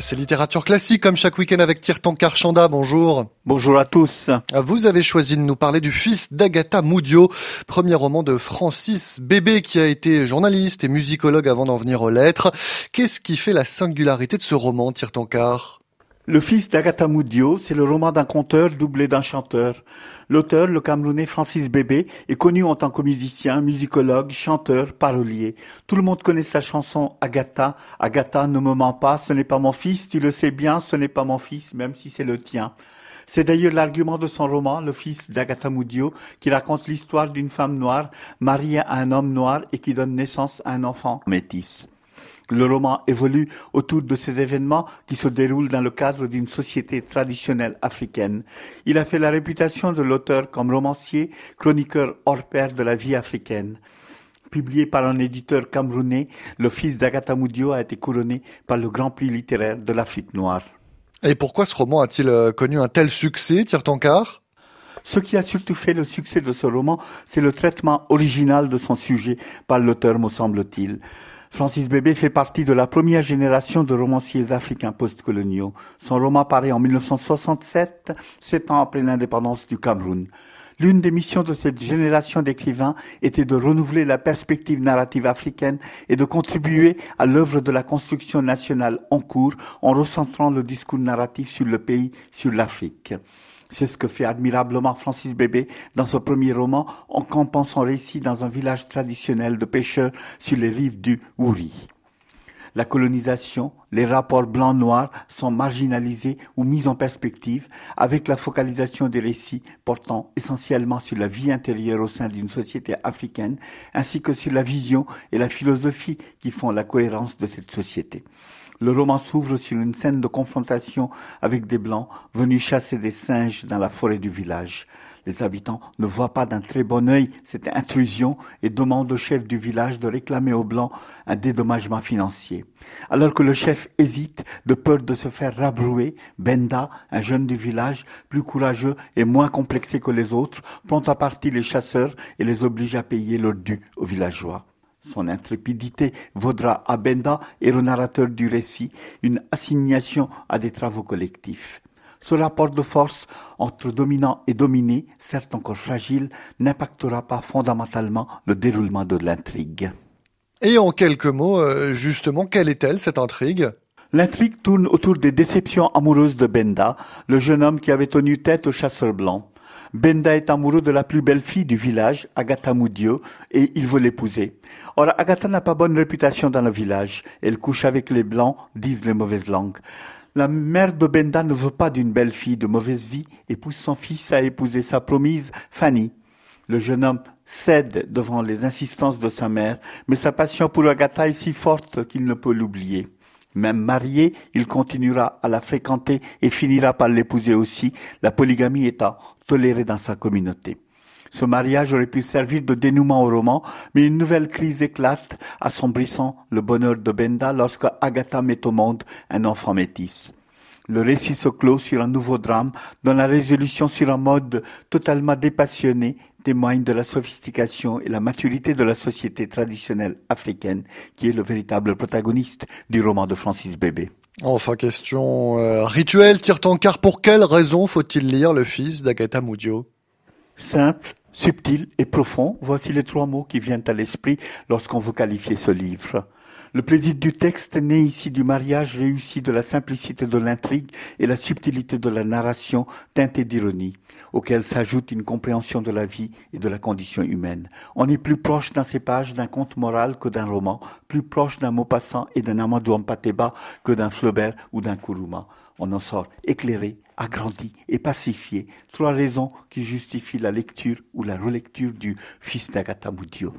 C'est littérature classique comme chaque week-end avec Tirtan Karchanda. Bonjour. Bonjour à tous. Vous avez choisi de nous parler du fils d'Agatha Moudio, premier roman de Francis Bébé qui a été journaliste et musicologue avant d'en venir aux lettres. Qu'est-ce qui fait la singularité de ce roman, Tirtankar le fils d'Agatha Moudio, c'est le roman d'un conteur doublé d'un chanteur. L'auteur, le Camerounais Francis Bébé, est connu en tant que musicien, musicologue, chanteur, parolier. Tout le monde connaît sa chanson Agatha. Agatha, ne me mens pas, ce n'est pas mon fils, tu le sais bien, ce n'est pas mon fils, même si c'est le tien. C'est d'ailleurs l'argument de son roman, Le fils d'Agatha Moudio, qui raconte l'histoire d'une femme noire mariée à un homme noir et qui donne naissance à un enfant métis. Le roman évolue autour de ces événements qui se déroulent dans le cadre d'une société traditionnelle africaine. Il a fait la réputation de l'auteur comme romancier, chroniqueur hors pair de la vie africaine. Publié par un éditeur camerounais, le fils d'Agatha Moudio a été couronné par le Grand Prix littéraire de l'Afrique noire. Et pourquoi ce roman a-t-il euh, connu un tel succès, Tire-Tonkar ce qui a surtout fait le succès de ce roman, c'est le traitement original de son sujet par l'auteur, me semble-t-il. Francis Bébé fait partie de la première génération de romanciers africains postcoloniaux. Son roman paraît en 1967, sept ans après l'indépendance du Cameroun. L'une des missions de cette génération d'écrivains était de renouveler la perspective narrative africaine et de contribuer à l'œuvre de la construction nationale en cours en recentrant le discours narratif sur le pays, sur l'Afrique. C'est ce que fait admirablement Francis Bébé dans son premier roman en campant son récit dans un village traditionnel de pêcheurs sur les rives du Ouri. La colonisation, les rapports blancs-noirs sont marginalisés ou mis en perspective avec la focalisation des récits portant essentiellement sur la vie intérieure au sein d'une société africaine ainsi que sur la vision et la philosophie qui font la cohérence de cette société. Le roman s'ouvre sur une scène de confrontation avec des Blancs venus chasser des singes dans la forêt du village. Les habitants ne voient pas d'un très bon œil cette intrusion et demandent au chef du village de réclamer aux Blancs un dédommagement financier. Alors que le chef hésite, de peur de se faire rabrouer, Benda, un jeune du village, plus courageux et moins complexé que les autres, prend à partie les chasseurs et les oblige à payer leur dû aux villageois. Son intrépidité vaudra à Benda et au narrateur du récit une assignation à des travaux collectifs. Ce rapport de force entre dominant et dominé, certes encore fragile, n'impactera pas fondamentalement le déroulement de l'intrigue. Et en quelques mots, euh, justement, quelle est-elle cette intrigue? L'intrigue tourne autour des déceptions amoureuses de Benda, le jeune homme qui avait tenu tête aux chasseurs blancs. Benda est amoureux de la plus belle fille du village, Agatha Moudio, et il veut l'épouser. Or, Agatha n'a pas bonne réputation dans le village. Elle couche avec les blancs, disent les mauvaises langues. La mère de Benda ne veut pas d'une belle fille de mauvaise vie et pousse son fils à épouser sa promise, Fanny. Le jeune homme cède devant les insistances de sa mère, mais sa passion pour Agatha est si forte qu'il ne peut l'oublier. Même marié, il continuera à la fréquenter et finira par l'épouser aussi, la polygamie étant tolérée dans sa communauté. Ce mariage aurait pu servir de dénouement au roman, mais une nouvelle crise éclate, assombrissant le bonheur de Benda lorsque Agatha met au monde un enfant métis. Le récit se clôt sur un nouveau drame, dont la résolution sur un mode totalement dépassionné témoigne de la sophistication et la maturité de la société traditionnelle africaine, qui est le véritable protagoniste du roman de Francis Bébé. Enfin, question euh, rituelle, tire ton car pour quelle raison faut-il lire Le fils d'Agatha Moudio Simple, subtil et profond, voici les trois mots qui viennent à l'esprit lorsqu'on veut qualifier ce livre. Le plaisir du texte naît ici du mariage réussi de la simplicité de l'intrigue et la subtilité de la narration teintée d'ironie, auquel s'ajoute une compréhension de la vie et de la condition humaine. On est plus proche dans ces pages d'un conte moral que d'un roman, plus proche d'un Maupassant et d'un Amadou Ampateba que d'un Flaubert ou d'un Kourouma. On en sort éclairé, agrandi et pacifié. Trois raisons qui justifient la lecture ou la relecture du Fils d'Agatha Moudio.